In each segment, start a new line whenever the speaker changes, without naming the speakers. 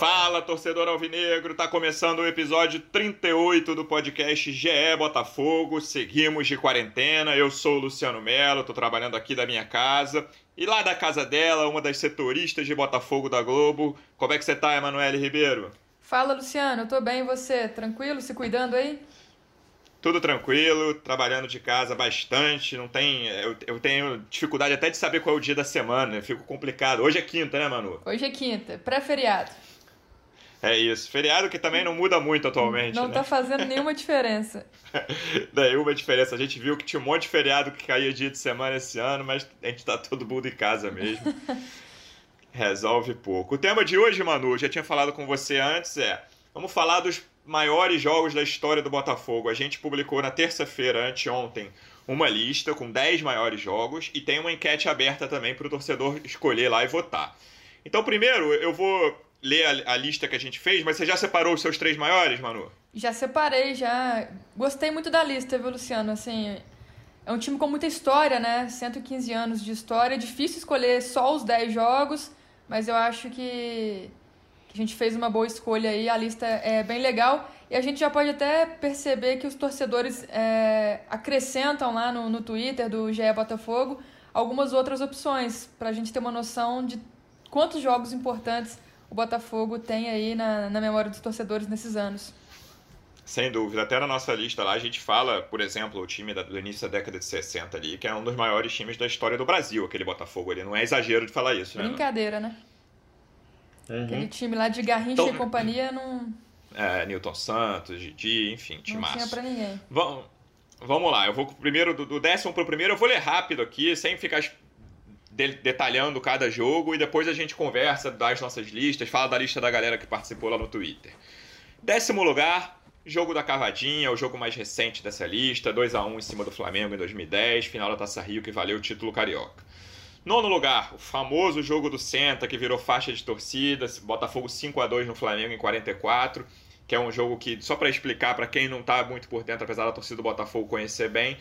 Fala, torcedor alvinegro! Tá começando o episódio 38 do podcast GE Botafogo. Seguimos de quarentena. Eu sou o Luciano Melo, tô trabalhando aqui da minha casa. E lá da casa dela, uma das setoristas de Botafogo da Globo. Como é que você tá, Emanuele Ribeiro?
Fala, Luciano. Eu tô bem, e você? Tranquilo? Se cuidando aí?
Tudo tranquilo, trabalhando de casa bastante. Não tem. Eu, eu tenho dificuldade até de saber qual é o dia da semana. Fico complicado. Hoje é quinta, né, Manu?
Hoje é quinta, pré-feriado.
É isso. Feriado que também não muda muito atualmente.
Não
né?
tá fazendo nenhuma diferença.
nenhuma diferença. A gente viu que tinha um monte de feriado que caía dia de semana esse ano, mas a gente tá todo mundo em casa mesmo. Resolve pouco. O tema de hoje, Manu, já tinha falado com você antes, é. Vamos falar dos maiores jogos da história do Botafogo. A gente publicou na terça-feira, anteontem, uma lista com 10 maiores jogos e tem uma enquete aberta também para o torcedor escolher lá e votar. Então, primeiro, eu vou ler a, a, lista que a gente fez, mas você já separou os seus três maiores, Manu?
Já separei, já. Gostei muito da lista, viu, Luciano? Assim, é um time com muita história, né? 115 anos de história. É difícil escolher só os 10 jogos, mas eu acho que, a gente fez uma boa escolha aí. A lista é bem legal. E a gente já pode até perceber que os torcedores é, acrescentam lá no, no Twitter do GE Botafogo algumas outras opções, para a gente ter uma noção de quantos jogos importantes o Botafogo tem aí na, na memória dos torcedores nesses anos.
Sem dúvida. Até na nossa lista lá a gente fala, por exemplo, o time do início da década de 60 ali, que é um dos maiores times da história do Brasil, aquele Botafogo ali. Não é exagero de falar isso,
né? Brincadeira, né? Uhum. Aquele time lá de Garrincha então, e companhia não.
É, Newton Santos, Didi, enfim, time
Não tinha pra ninguém.
Vamos, vamos lá, eu vou primeiro, do, do décimo pro primeiro, eu vou ler rápido aqui, sem ficar detalhando cada jogo e depois a gente conversa das nossas listas, fala da lista da galera que participou lá no Twitter. Décimo lugar, jogo da Cavadinha, o jogo mais recente dessa lista, 2 a 1 em cima do Flamengo em 2010, final da Taça Rio que valeu o título carioca. Nono lugar, o famoso jogo do Senta que virou faixa de torcida, Botafogo 5 a 2 no Flamengo em 44, que é um jogo que só para explicar para quem não está muito por dentro, apesar da torcida do Botafogo conhecer bem,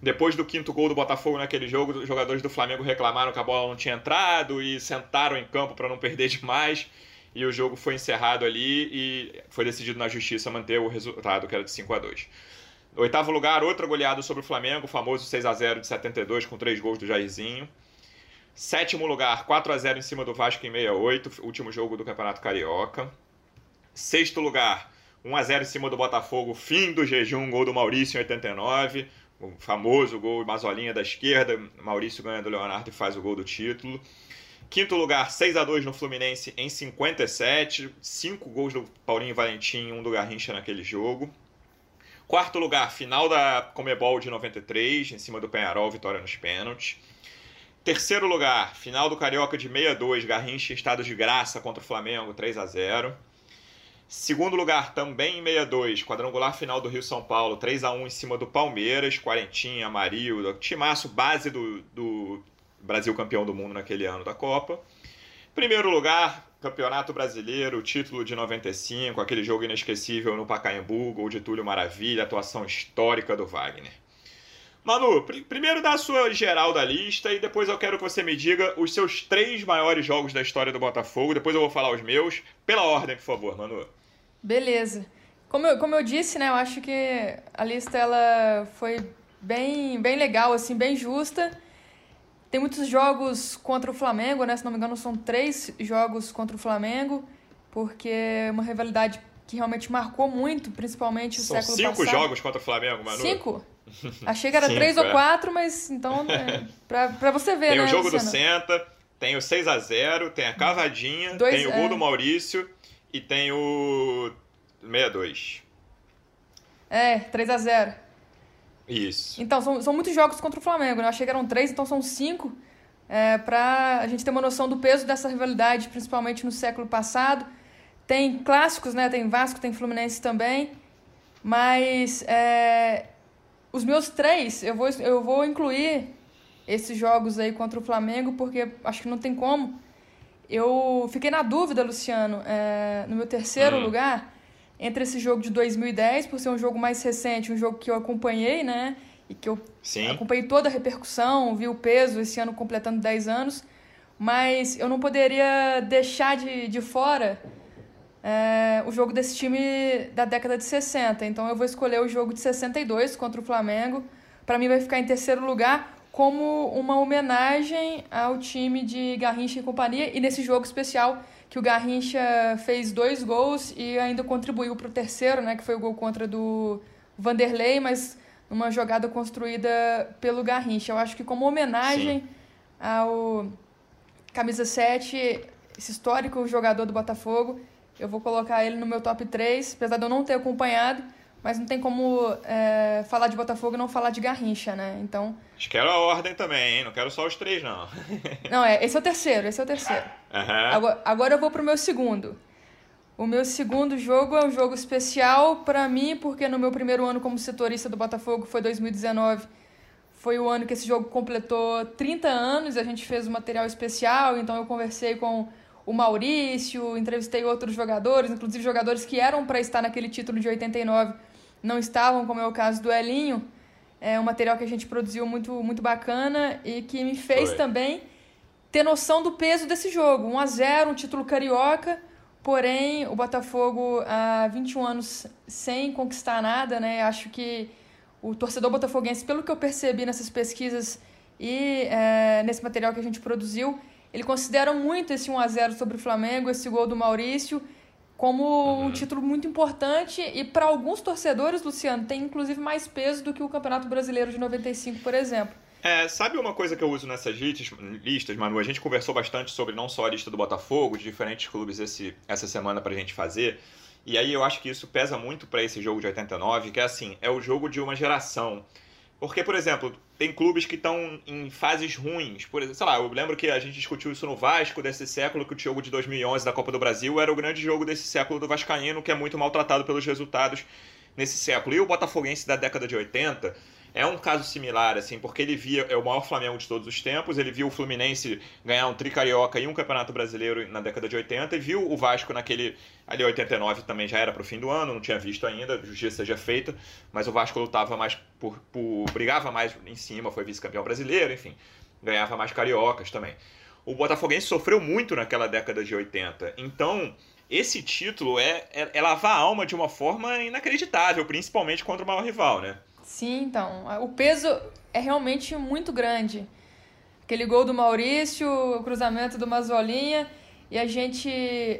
depois do quinto gol do Botafogo naquele jogo, os jogadores do Flamengo reclamaram que a bola não tinha entrado e sentaram em campo para não perder demais. E o jogo foi encerrado ali e foi decidido na justiça manter o resultado, que era de 5 a 2 Oitavo lugar, outra goleada sobre o Flamengo, o famoso 6 a 0 de 72, com três gols do Jairzinho. Sétimo lugar, 4 a 0 em cima do Vasco em 68, último jogo do Campeonato Carioca. Sexto lugar, 1 a 0 em cima do Botafogo, fim do jejum, gol do Maurício em 89 o famoso gol Mazolinha da esquerda, Maurício ganha do Leonardo e faz o gol do título. Quinto lugar, 6 a 2 no Fluminense em 57, cinco gols do Paulinho Valentim, um do Garrincha naquele jogo. Quarto lugar, final da Comebol de 93, em cima do Penharol, vitória nos pênaltis. Terceiro lugar, final do Carioca de 62, Garrincha em estado de graça contra o Flamengo, 3 a 0. Segundo lugar, também em 62, quadrangular final do Rio São Paulo, 3 a 1 em cima do Palmeiras, Quarentinha, Amarildo, timaço base do, do Brasil campeão do mundo naquele ano da Copa. Primeiro lugar, Campeonato Brasileiro, título de 95, aquele jogo inesquecível no Pacaembu, gol de Túlio Maravilha, atuação histórica do Wagner. Manu, pr primeiro dá a sua geral da lista e depois eu quero que você me diga os seus três maiores jogos da história do Botafogo. Depois eu vou falar os meus. Pela ordem, por favor, Manu.
Beleza. Como eu, como eu disse, né, eu acho que a lista ela foi bem, bem legal, assim, bem justa. Tem muitos jogos contra o Flamengo, né? Se não me engano, são três jogos contra o Flamengo, porque é uma rivalidade que realmente marcou muito, principalmente o
são
século
cinco
passado.
cinco jogos contra o Flamengo, Manu?
Cinco? Achei que era cinco, três é. ou quatro, mas então, é, pra, pra você ver,
tem
né,
Tem o jogo
Luciano?
do Senta, tem o 6 a 0 tem a cavadinha, Dois, tem o gol é... do Maurício e tem o 62.
É, 3 a 0
Isso.
Então, são, são muitos jogos contra o Flamengo, né? Eu achei que eram três, então são cinco. É, pra a gente ter uma noção do peso dessa rivalidade, principalmente no século passado. Tem clássicos, né? Tem Vasco, tem Fluminense também. Mas é, os meus três, eu vou, eu vou incluir esses jogos aí contra o Flamengo, porque acho que não tem como. Eu fiquei na dúvida, Luciano, é, no meu terceiro hum. lugar, entre esse jogo de 2010, por ser um jogo mais recente, um jogo que eu acompanhei, né? E que eu Sim. acompanhei toda a repercussão, vi o peso esse ano completando 10 anos, mas eu não poderia deixar de, de fora é, o jogo desse time da década de 60. Então eu vou escolher o jogo de 62 contra o Flamengo. Para mim vai ficar em terceiro lugar como uma homenagem ao time de Garrincha e companhia e nesse jogo especial que o Garrincha fez dois gols e ainda contribuiu para o terceiro, né, que foi o gol contra do Vanderlei, mas numa jogada construída pelo Garrincha. Eu acho que como homenagem Sim. ao camisa 7, esse histórico jogador do Botafogo, eu vou colocar ele no meu top 3, apesar de eu não ter acompanhado, mas não tem como é, falar de Botafogo e não falar de Garrincha, né? Então.
Acho que quero a ordem também, hein? Não quero só os três, não.
não, é, esse é o terceiro, esse é o terceiro. Uhum. Agora, agora eu vou pro meu segundo. O meu segundo jogo é um jogo especial para mim, porque no meu primeiro ano como setorista do Botafogo, foi 2019, foi o ano que esse jogo completou 30 anos, a gente fez um material especial, então eu conversei com o Maurício, entrevistei outros jogadores, inclusive jogadores que eram para estar naquele título de 89 não estavam, como é o caso do Elinho. É um material que a gente produziu muito, muito bacana e que me fez também ter noção do peso desse jogo. 1 a 0 um título carioca Porém, o Botafogo há 21 anos sem conquistar nada, né? Acho que o torcedor botafoguense, pelo que eu percebi nessas pesquisas e é, nesse material que a gente produziu, ele considera muito esse 1 a 0 sobre o Flamengo, esse gol do Maurício, como uhum. um título muito importante e para alguns torcedores, Luciano, tem inclusive mais peso do que o Campeonato Brasileiro de 95, por exemplo.
É, sabe uma coisa que eu uso nessas listas, Manu? A gente conversou bastante sobre não só a lista do Botafogo, de diferentes clubes esse, essa semana pra gente fazer. E aí eu acho que isso pesa muito para esse jogo de 89, que é assim, é o jogo de uma geração. Porque, por exemplo, tem clubes que estão em fases ruins. Por exemplo, sei lá, eu lembro que a gente discutiu isso no Vasco desse século, que o jogo de 2011 da Copa do Brasil era o grande jogo desse século do Vascaíno, que é muito maltratado pelos resultados nesse século. E o Botafoguense da década de 80 é um caso similar, assim, porque ele via, é o maior Flamengo de todos os tempos, ele viu o Fluminense ganhar um tricarioca e um campeonato brasileiro na década de 80 e viu o Vasco naquele, ali 89 também já era pro fim do ano, não tinha visto ainda, justiça seja feita, mas o Vasco lutava mais por, por brigava mais em cima, foi vice-campeão brasileiro, enfim, ganhava mais cariocas também. O Botafoguense sofreu muito naquela década de 80, então esse título é, é, é lavar a alma de uma forma inacreditável, principalmente contra o maior rival, né?
Sim, então. O peso é realmente muito grande. Aquele gol do Maurício, o cruzamento do Mazolinha, e a gente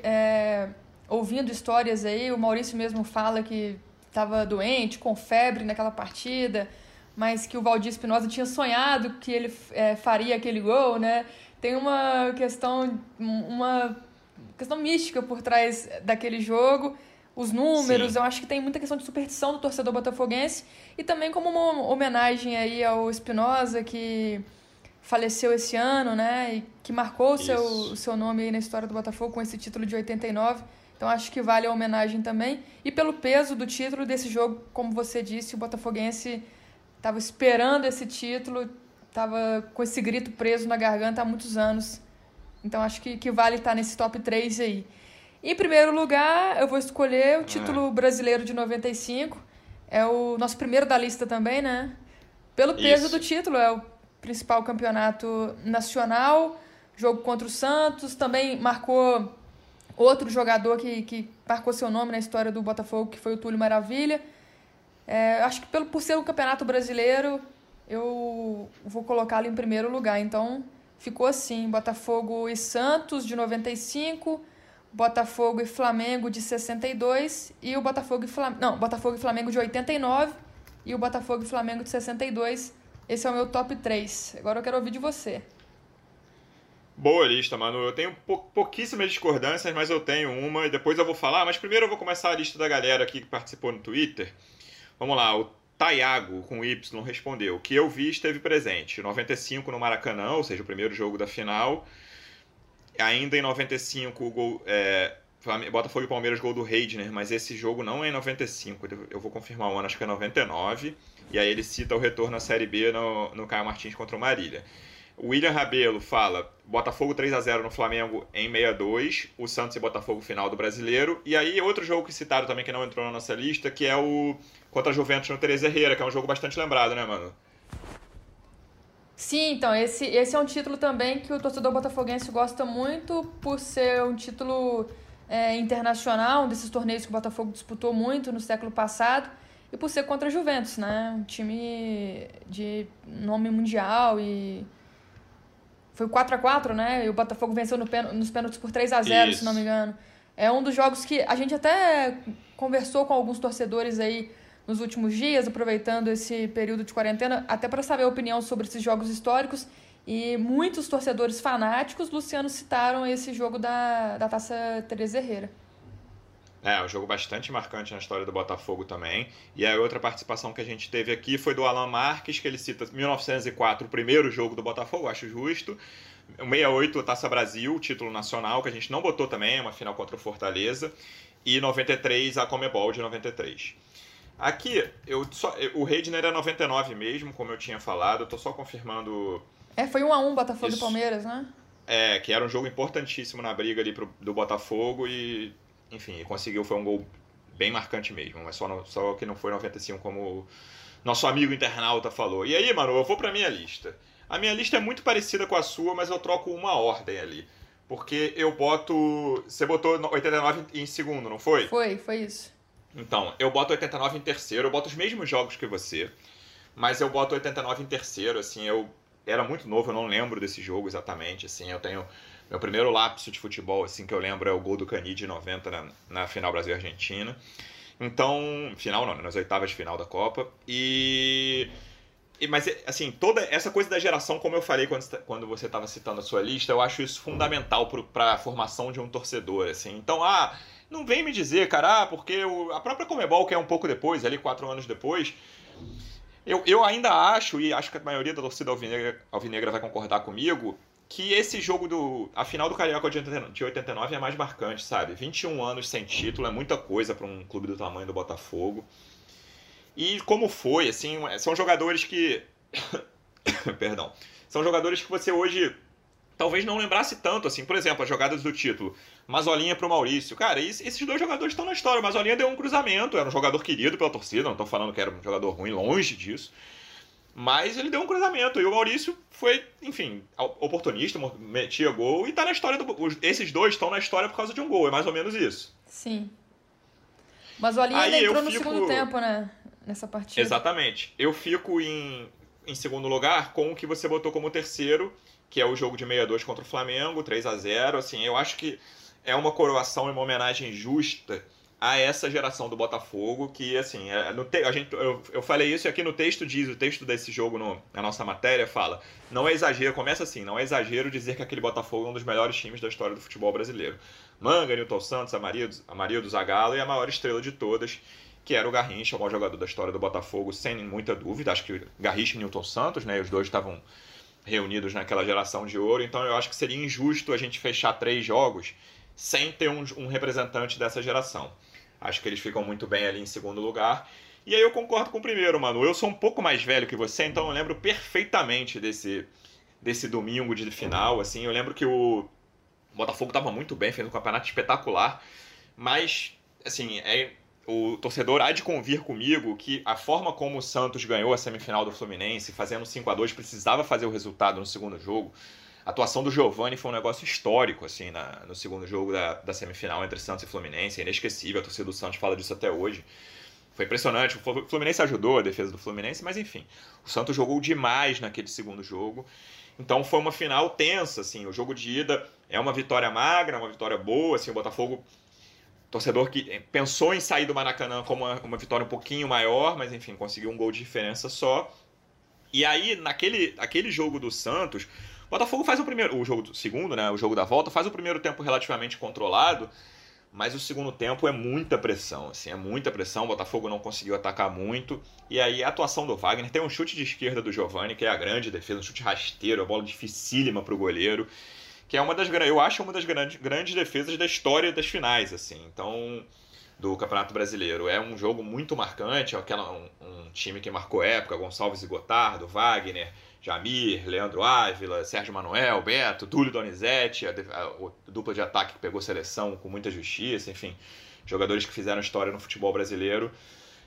é, ouvindo histórias aí, o Maurício mesmo fala que estava doente, com febre naquela partida, mas que o Valdir Espinosa tinha sonhado que ele é, faria aquele gol, né? Tem uma questão, uma questão mística por trás daquele jogo os números. Sim. Eu acho que tem muita questão de superstição do torcedor botafoguense e também como uma homenagem aí ao Espinosa que faleceu esse ano, né? E que marcou o seu, o seu nome aí na história do Botafogo com esse título de 89. Então acho que vale a homenagem também. E pelo peso do título desse jogo, como você disse, o Botafoguense estava esperando esse título, estava com esse grito preso na garganta há muitos anos. Então acho que, que vale estar nesse top 3 aí. Em primeiro lugar, eu vou escolher o título é. brasileiro de 95. É o nosso primeiro da lista também, né? Pelo peso Isso. do título, é o principal campeonato nacional. Jogo contra o Santos. Também marcou outro jogador que, que marcou seu nome na história do Botafogo, que foi o Túlio Maravilha. É, acho que pelo, por ser um campeonato brasileiro, eu vou colocá-lo em primeiro lugar. Então, ficou assim: Botafogo e Santos de 95. Botafogo e Flamengo de 62 e o Botafogo e Flamengo, não, Botafogo e Flamengo de 89 e o Botafogo e Flamengo de 62. Esse é o meu top 3. Agora eu quero ouvir de você.
Boa lista, Manu. Eu tenho pou pouquíssimas discordâncias, mas eu tenho uma e depois eu vou falar. Mas primeiro eu vou começar a lista da galera aqui que participou no Twitter. Vamos lá, o Taiago, com Y, respondeu. Que eu vi esteve presente. 95 no Maracanã, ou seja, o primeiro jogo da final ainda em 95 o gol, é, Botafogo e Palmeiras, gol do Reidner, mas esse jogo não é em 95, eu vou confirmar o ano, acho que é 99. E aí ele cita o retorno à Série B no, no Caio Martins contra o Marília. O William Rabelo fala Botafogo 3 a 0 no Flamengo em 62, o Santos e Botafogo final do Brasileiro. E aí outro jogo que citaram também que não entrou na nossa lista, que é o contra a Juventus no Teresa Herrera, que é um jogo bastante lembrado, né, mano?
Sim, então, esse, esse é um título também que o torcedor botafoguense gosta muito por ser um título é, internacional, um desses torneios que o Botafogo disputou muito no século passado, e por ser contra a Juventus, né? Um time de nome mundial e. Foi 4 a 4 né? E o Botafogo venceu no pen... nos pênaltis por 3 a 0 Isso. se não me engano. É um dos jogos que a gente até conversou com alguns torcedores aí nos últimos dias, aproveitando esse período de quarentena, até para saber a opinião sobre esses jogos históricos. E muitos torcedores fanáticos, Luciano, citaram esse jogo da, da Taça Teresa Herrera.
É, um jogo bastante marcante na história do Botafogo também. E a outra participação que a gente teve aqui foi do Alan Marques, que ele cita 1904, o primeiro jogo do Botafogo, acho justo. O 68, Taça Brasil, título nacional, que a gente não botou também, uma final contra o Fortaleza. E 93, a Comebol de 93. Aqui, eu só, o Redner é 99 mesmo, como eu tinha falado, eu tô só confirmando.
É, foi 1 a 1 Botafogo e Palmeiras, né?
É, que era um jogo importantíssimo na briga ali pro, do Botafogo e, enfim, conseguiu, foi um gol bem marcante mesmo, mas só, no, só que não foi 95 como nosso amigo internauta falou. E aí, mano, eu vou pra minha lista. A minha lista é muito parecida com a sua, mas eu troco uma ordem ali. Porque eu boto. Você botou 89 em segundo, não foi?
Foi, foi isso.
Então, eu boto 89 em terceiro, eu boto os mesmos jogos que você, mas eu boto 89 em terceiro, assim, eu era muito novo, eu não lembro desse jogo exatamente, assim, eu tenho meu primeiro lapso de futebol, assim, que eu lembro é o gol do Cani de 90 na, na final Brasil-Argentina. Então, final não, né, nas oitavas de final da Copa. E mas, assim, toda essa coisa da geração, como eu falei quando, quando você estava citando a sua lista, eu acho isso fundamental para a formação de um torcedor, assim. Então, ah, não vem me dizer, cara, ah, porque o, a própria Comebol, que é um pouco depois, ali quatro anos depois, eu, eu ainda acho, e acho que a maioria da torcida alvinegra, alvinegra vai concordar comigo, que esse jogo do. A final do Carioca de 89 é mais marcante, sabe? 21 anos sem título é muita coisa para um clube do tamanho do Botafogo. E como foi, assim, são jogadores que. Perdão. São jogadores que você hoje talvez não lembrasse tanto, assim. Por exemplo, as jogadas do título. Mazolinha pro Maurício. Cara, esses dois jogadores estão na história. O Mazolinha deu um cruzamento, era um jogador querido pela torcida, não estou falando que era um jogador ruim, longe disso. Mas ele deu um cruzamento. E o Maurício foi, enfim, oportunista, metia gol e tá na história do. Esses dois estão na história por causa de um gol, é mais ou menos isso.
Sim. Mas o Alinha ainda entrou no segundo tempo, né? Nessa partida.
Exatamente. Eu fico em, em segundo lugar com o que você botou como terceiro, que é o jogo de 62 contra o Flamengo, 3 a 0 Assim, eu acho que é uma coroação e uma homenagem justa a essa geração do Botafogo, que assim, é, no te, a gente, eu, eu falei isso e aqui no texto diz, o texto desse jogo no, na nossa matéria fala, não é exagero, começa assim, não é exagero dizer que aquele Botafogo é um dos melhores times da história do futebol brasileiro. Manga, Newton Santos, a Maria, a Maria do Zagallo e a maior estrela de todas, que era o Garrincha, o maior jogador da história do Botafogo, sem muita dúvida, acho que Garrincha e Newton Santos, né, os dois estavam reunidos naquela geração de ouro, então eu acho que seria injusto a gente fechar três jogos sem ter um, um representante dessa geração. Acho que eles ficam muito bem ali em segundo lugar. E aí eu concordo com o primeiro, mano. Eu sou um pouco mais velho que você, então eu lembro perfeitamente desse, desse domingo de final. Assim, eu lembro que o Botafogo estava muito bem, fez um campeonato espetacular. Mas, assim, é, o torcedor há de convir comigo que a forma como o Santos ganhou a semifinal do Fluminense, fazendo 5 a 2 precisava fazer o resultado no segundo jogo. A atuação do Giovani foi um negócio histórico, assim, na, no segundo jogo da, da semifinal entre Santos e Fluminense. É inesquecível, a torcida do Santos fala disso até hoje. Foi impressionante. O Fluminense ajudou a defesa do Fluminense, mas enfim. O Santos jogou demais naquele segundo jogo. Então foi uma final tensa, assim. O jogo de ida é uma vitória magra, uma vitória boa, assim. O Botafogo, torcedor que pensou em sair do Maracanã como uma, uma vitória um pouquinho maior, mas enfim, conseguiu um gol de diferença só. E aí, naquele aquele jogo do Santos, o Botafogo faz o primeiro, o jogo do segundo, né, o jogo da volta, faz o primeiro tempo relativamente controlado, mas o segundo tempo é muita pressão, assim, é muita pressão, o Botafogo não conseguiu atacar muito, e aí a atuação do Wagner, tem um chute de esquerda do Giovani, que é a grande defesa, um chute rasteiro, a bola dificílima para o goleiro, que é uma das eu acho uma das grandes, grandes defesas da história das finais, assim. Então, do Campeonato Brasileiro. É um jogo muito marcante, é aquela, um, um time que marcou época, Gonçalves e Gotardo, Wagner, Jamir, Leandro Ávila, Sérgio Manuel, Beto, Túlio Donizete, a, a, a, dupla de ataque que pegou seleção com muita justiça, enfim, jogadores que fizeram história no futebol brasileiro.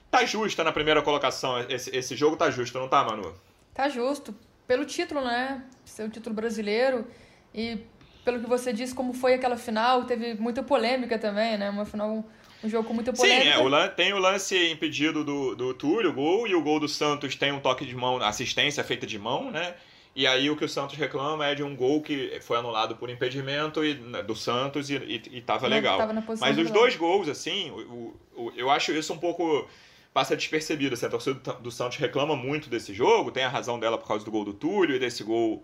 Tá justa na primeira colocação, esse, esse jogo tá justo, não tá, Manu?
Tá justo. Pelo título, né? Ser o título brasileiro e pelo que você disse, como foi aquela final, teve muita polêmica também, né? Uma final um jogo com muita polêmica. Sim,
é, o tem o lance impedido do, do Túlio, o gol, e o gol do Santos tem um toque de mão, assistência feita de mão, né? E aí o que o Santos reclama é de um gol que foi anulado por impedimento e, né, do Santos e, e, e tava legal.
Tava
Mas os dois gols, assim, o, o, eu acho isso um pouco passa despercebido. Assim, a torcida do Santos reclama muito desse jogo, tem a razão dela por causa do gol do Túlio e desse gol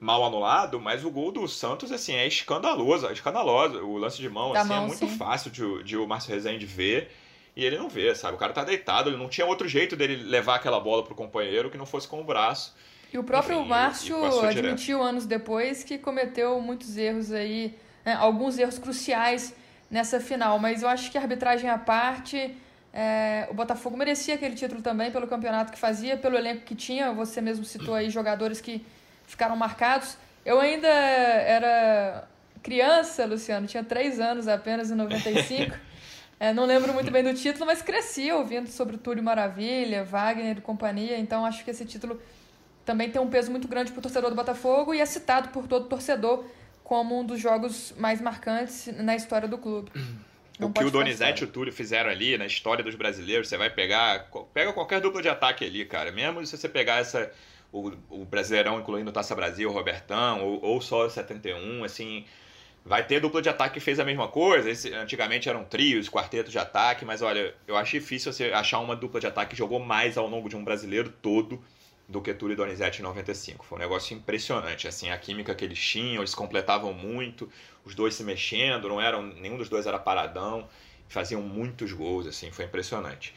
mal anulado, mas o gol do Santos, assim, é escandaloso, é escandaloso. O lance de mão, da assim, é mão, é muito sim. fácil de, de o Márcio Rezende ver. E ele não vê, sabe? O cara tá deitado, ele não tinha outro jeito dele levar aquela bola pro companheiro que não fosse com o braço.
E o próprio Enfim, Márcio admitiu direto. anos depois que cometeu muitos erros aí, né? alguns erros cruciais nessa final. Mas eu acho que a arbitragem à parte, é, o Botafogo merecia aquele título também pelo campeonato que fazia, pelo elenco que tinha. Você mesmo citou aí jogadores que ficaram marcados. Eu ainda era criança, Luciano, tinha três anos apenas em 95. é, não lembro muito bem do título, mas cresci ouvindo sobre o Túlio Maravilha, Wagner e companhia, então acho que esse título também tem um peso muito grande para o torcedor do Botafogo e é citado por todo torcedor como um dos jogos mais marcantes na história do clube.
Não o que o Donizete e o Túlio fizeram ali na história dos brasileiros, você vai pegar, pega qualquer dupla de ataque ali, cara. Mesmo se você pegar essa o, o Brasileirão, incluindo Taça Brasil, Robertão, ou, ou só 71, assim, vai ter dupla de ataque que fez a mesma coisa. Esse, antigamente eram trios, quartetos de ataque, mas olha, eu acho difícil você achar uma dupla de ataque que jogou mais ao longo de um brasileiro todo do que Túlio e Donizete em 95. Foi um negócio impressionante, assim, a química que eles tinham, eles completavam muito, os dois se mexendo, não eram, nenhum dos dois era paradão, faziam muitos gols, assim, foi impressionante.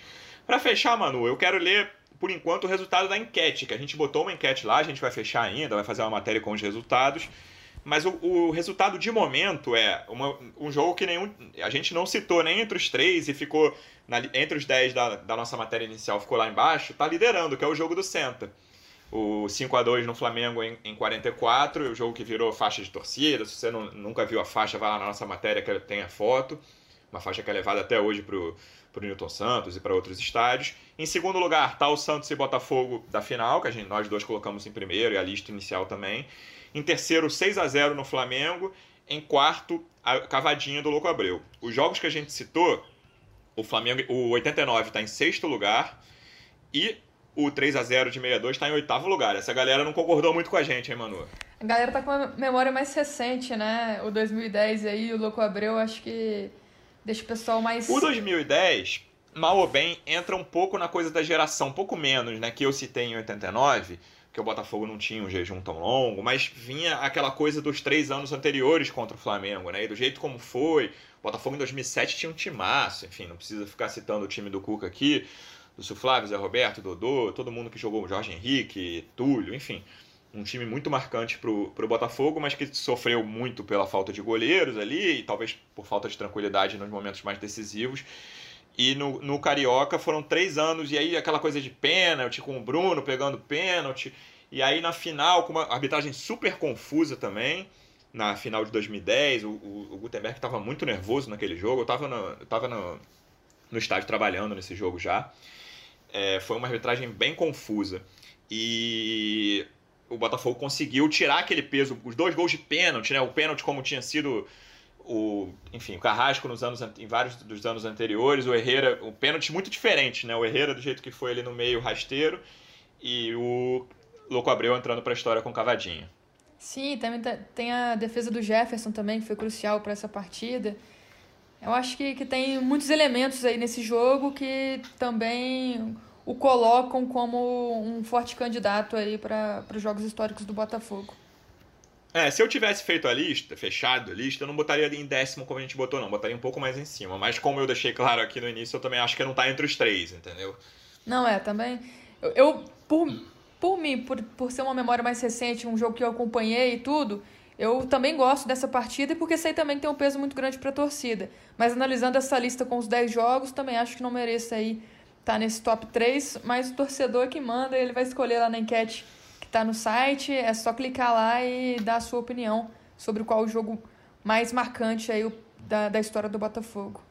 Para fechar, Manu, eu quero ler por enquanto, o resultado da enquete, que a gente botou uma enquete lá, a gente vai fechar ainda, vai fazer uma matéria com os resultados. Mas o, o resultado de momento é uma, um jogo que nenhum, a gente não citou nem entre os três e ficou na, entre os dez da, da nossa matéria inicial, ficou lá embaixo, tá liderando, que é o jogo do Senta. O 5 a 2 no Flamengo em, em 44, o jogo que virou faixa de torcida. Se você não, nunca viu a faixa, vai lá na nossa matéria que tem a foto. Uma faixa que é levada até hoje para o Newton Santos e para outros estádios. Em segundo lugar está o Santos e Botafogo da final, que a gente, nós dois colocamos em primeiro e a lista inicial também. Em terceiro, 6 a 0 no Flamengo. Em quarto, a cavadinha do Louco Abreu. Os jogos que a gente citou, o Flamengo, o 89 está em sexto lugar e o 3 a 0 de 62 está em oitavo lugar. Essa galera não concordou muito com a gente, hein, Manu?
A galera tá com uma memória mais recente, né? O 2010 aí, o Louco Abreu, acho que Deixa o pessoal mais.
O 2010, mal ou bem, entra um pouco na coisa da geração, um pouco menos, né? Que eu citei em 89, que o Botafogo não tinha um jejum tão longo, mas vinha aquela coisa dos três anos anteriores contra o Flamengo, né? E do jeito como foi, o Botafogo em 2007 tinha um timaço, enfim, não precisa ficar citando o time do Cuca aqui, do Flávio, Zé Roberto, Dodô, todo mundo que jogou, Jorge Henrique, Túlio, enfim um time muito marcante para o Botafogo, mas que sofreu muito pela falta de goleiros ali e talvez por falta de tranquilidade nos momentos mais decisivos. E no, no Carioca foram três anos, e aí aquela coisa de pênalti, com o Bruno pegando pênalti. E aí na final, com uma arbitragem super confusa também, na final de 2010, o, o, o Gutenberg estava muito nervoso naquele jogo. Eu estava no, eu tava no, no estádio trabalhando nesse jogo já. É, foi uma arbitragem bem confusa. E o Botafogo conseguiu tirar aquele peso, os dois gols de pênalti, né? O pênalti como tinha sido o, enfim, o Carrasco nos anos em vários dos anos anteriores, o Herrera, o pênalti muito diferente, né? O Herrera do jeito que foi ali no meio rasteiro e o Louco Abreu entrando para a história com cavadinha.
Sim, também tem a defesa do Jefferson também, que foi crucial para essa partida. Eu acho que, que tem muitos elementos aí nesse jogo que também o colocam como um forte candidato aí para os jogos históricos do Botafogo.
É, se eu tivesse feito a lista, fechado a lista, eu não botaria em décimo como a gente botou, não. Botaria um pouco mais em cima. Mas como eu deixei claro aqui no início, eu também acho que não está entre os três, entendeu?
Não, é, também. Eu, eu por, por mim, por, por ser uma memória mais recente, um jogo que eu acompanhei e tudo, Eu também gosto dessa partida porque sei também que tem um peso muito grande para a torcida. Mas analisando essa lista com os 10 jogos, também acho que não mereça aí tá nesse top 3, mas o torcedor que manda, ele vai escolher lá na enquete que está no site, é só clicar lá e dar a sua opinião sobre qual o jogo mais marcante aí da, da história do Botafogo.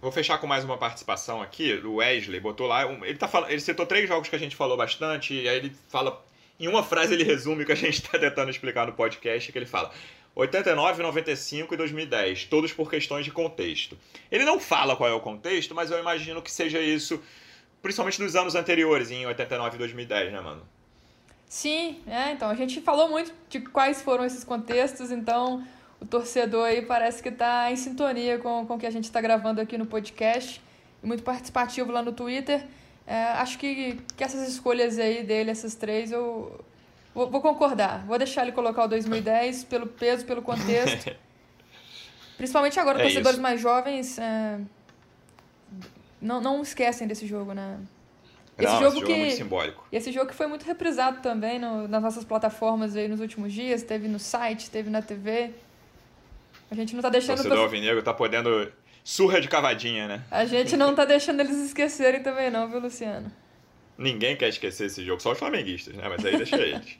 Vou fechar com mais uma participação aqui. O Wesley botou lá. Ele, tá falando, ele citou três jogos que a gente falou bastante, e aí ele fala. Em uma frase ele resume o que a gente está tentando explicar no podcast, que ele fala. 89, 95 e 2010, todos por questões de contexto. Ele não fala qual é o contexto, mas eu imagino que seja isso, principalmente dos anos anteriores, em 89 e 2010, né, mano?
Sim, é, então a gente falou muito de quais foram esses contextos, então o torcedor aí parece que está em sintonia com, com o que a gente está gravando aqui no podcast, e muito participativo lá no Twitter. É, acho que, que essas escolhas aí dele, essas três, eu vou, vou concordar. Vou deixar ele colocar o 2010 pelo peso, pelo contexto. Principalmente agora, é torcedores isso. mais jovens é, não, não esquecem desse jogo, né?
Esse não, jogo, esse jogo que, é muito simbólico.
Esse jogo que foi muito reprisado também no, nas nossas plataformas aí nos últimos dias, teve no site, teve na TV. A gente não tá deixando... O
torcedor alvinegro tá podendo surra de cavadinha, né?
A gente não tá deixando eles esquecerem também não, viu, Luciano?
Ninguém quer esquecer esse jogo, só os flamenguistas, né? Mas aí deixa eles.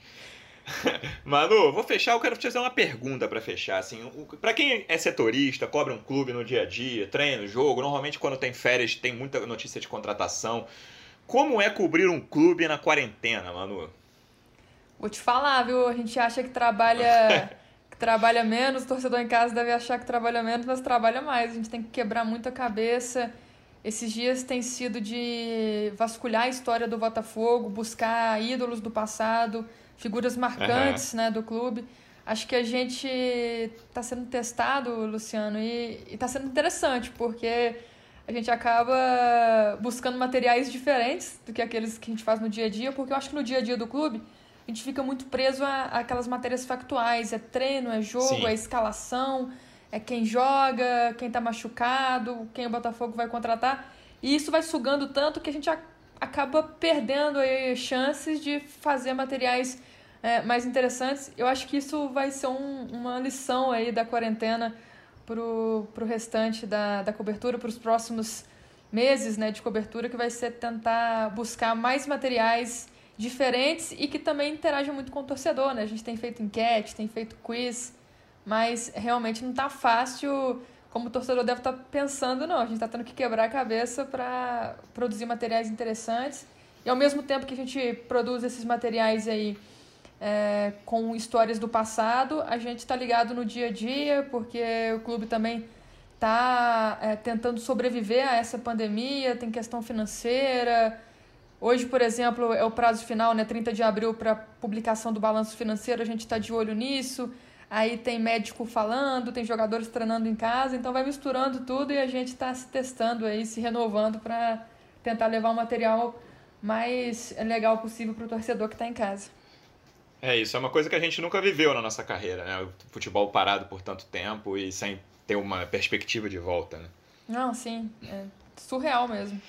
Manu, vou fechar. Eu quero te fazer uma pergunta para fechar. Assim, para quem é setorista, cobra um clube no dia a dia, treina, jogo, normalmente quando tem férias tem muita notícia de contratação. Como é cobrir um clube na quarentena, Manu?
Vou te falar, viu? A gente acha que trabalha que trabalha menos, o torcedor em casa deve achar que trabalha menos, mas trabalha mais. A gente tem que quebrar muita cabeça. Esses dias tem sido de vasculhar a história do Botafogo, buscar ídolos do passado, figuras marcantes uhum. né, do clube. Acho que a gente está sendo testado, Luciano, e está sendo interessante, porque a gente acaba buscando materiais diferentes do que aqueles que a gente faz no dia a dia, porque eu acho que no dia a dia do clube a gente fica muito preso a, aquelas matérias factuais. É treino, é jogo, Sim. é escalação, é quem joga, quem tá machucado, quem o Botafogo vai contratar. E isso vai sugando tanto que a gente acaba perdendo aí chances de fazer materiais é, mais interessantes. Eu acho que isso vai ser um, uma lição aí da quarentena pro, pro restante da, da cobertura, para os próximos meses né, de cobertura, que vai ser tentar buscar mais materiais diferentes e que também interagem muito com o torcedor, né? A gente tem feito enquete, tem feito quiz, mas realmente não está fácil, como o torcedor deve estar tá pensando, não. A gente está tendo que quebrar a cabeça para produzir materiais interessantes e ao mesmo tempo que a gente produz esses materiais aí é, com histórias do passado, a gente está ligado no dia a dia, porque o clube também está é, tentando sobreviver a essa pandemia, tem questão financeira, Hoje, por exemplo, é o prazo final, né, 30 de abril, para publicação do balanço financeiro, a gente está de olho nisso. Aí tem médico falando, tem jogadores treinando em casa, então vai misturando tudo e a gente está se testando aí, se renovando para tentar levar o material mais legal possível para o torcedor que está em casa.
É isso, é uma coisa que a gente nunca viveu na nossa carreira, né? O futebol parado por tanto tempo e sem ter uma perspectiva de volta, né?
Não, sim, é surreal mesmo.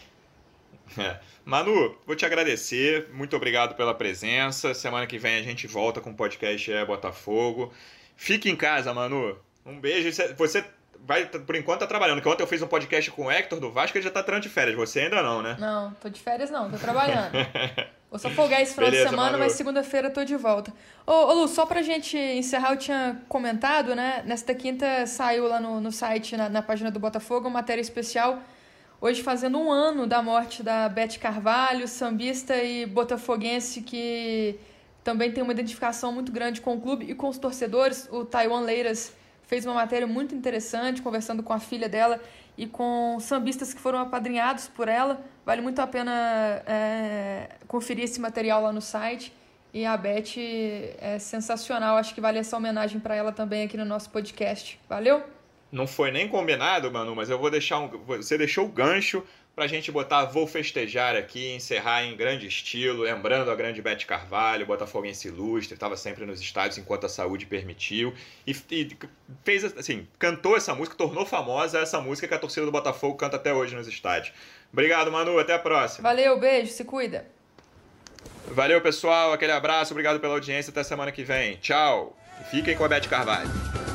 É. Manu, vou te agradecer. Muito obrigado pela presença. Semana que vem a gente volta com o podcast É Botafogo. Fique em casa, Manu. Um beijo. Você vai, por enquanto, tá trabalhando. Porque ontem eu fiz um podcast com o Hector do Vasco, ele já tá treinando de férias. Você ainda não, né?
Não, tô de férias não, tô trabalhando. Vou só folgar esse final Beleza, de semana, Manu. mas segunda-feira tô de volta. Ô, ô, Lu, só pra gente encerrar, eu tinha comentado, né? Nesta quinta saiu lá no, no site, na, na página do Botafogo, uma matéria especial Hoje fazendo um ano da morte da Beth Carvalho, sambista e botafoguense que também tem uma identificação muito grande com o clube e com os torcedores. O Taiwan Leiras fez uma matéria muito interessante, conversando com a filha dela e com sambistas que foram apadrinhados por ela. Vale muito a pena é, conferir esse material lá no site. E a Beth é sensacional, acho que vale essa homenagem para ela também aqui no nosso podcast. Valeu?
não foi nem combinado, Manu, mas eu vou deixar um. Você deixou o gancho pra gente botar Vou Festejar aqui, encerrar em grande estilo, lembrando a grande Bete Carvalho, Botafoguense ilustre, estava sempre nos estádios enquanto a saúde permitiu, e, e, fez assim, cantou essa música, tornou famosa essa música que a torcida do Botafogo canta até hoje nos estádios. Obrigado, Manu, até a próxima.
Valeu, beijo, se cuida.
Valeu, pessoal, aquele abraço, obrigado pela audiência, até semana que vem. Tchau.
Fiquem com a Beth Carvalho.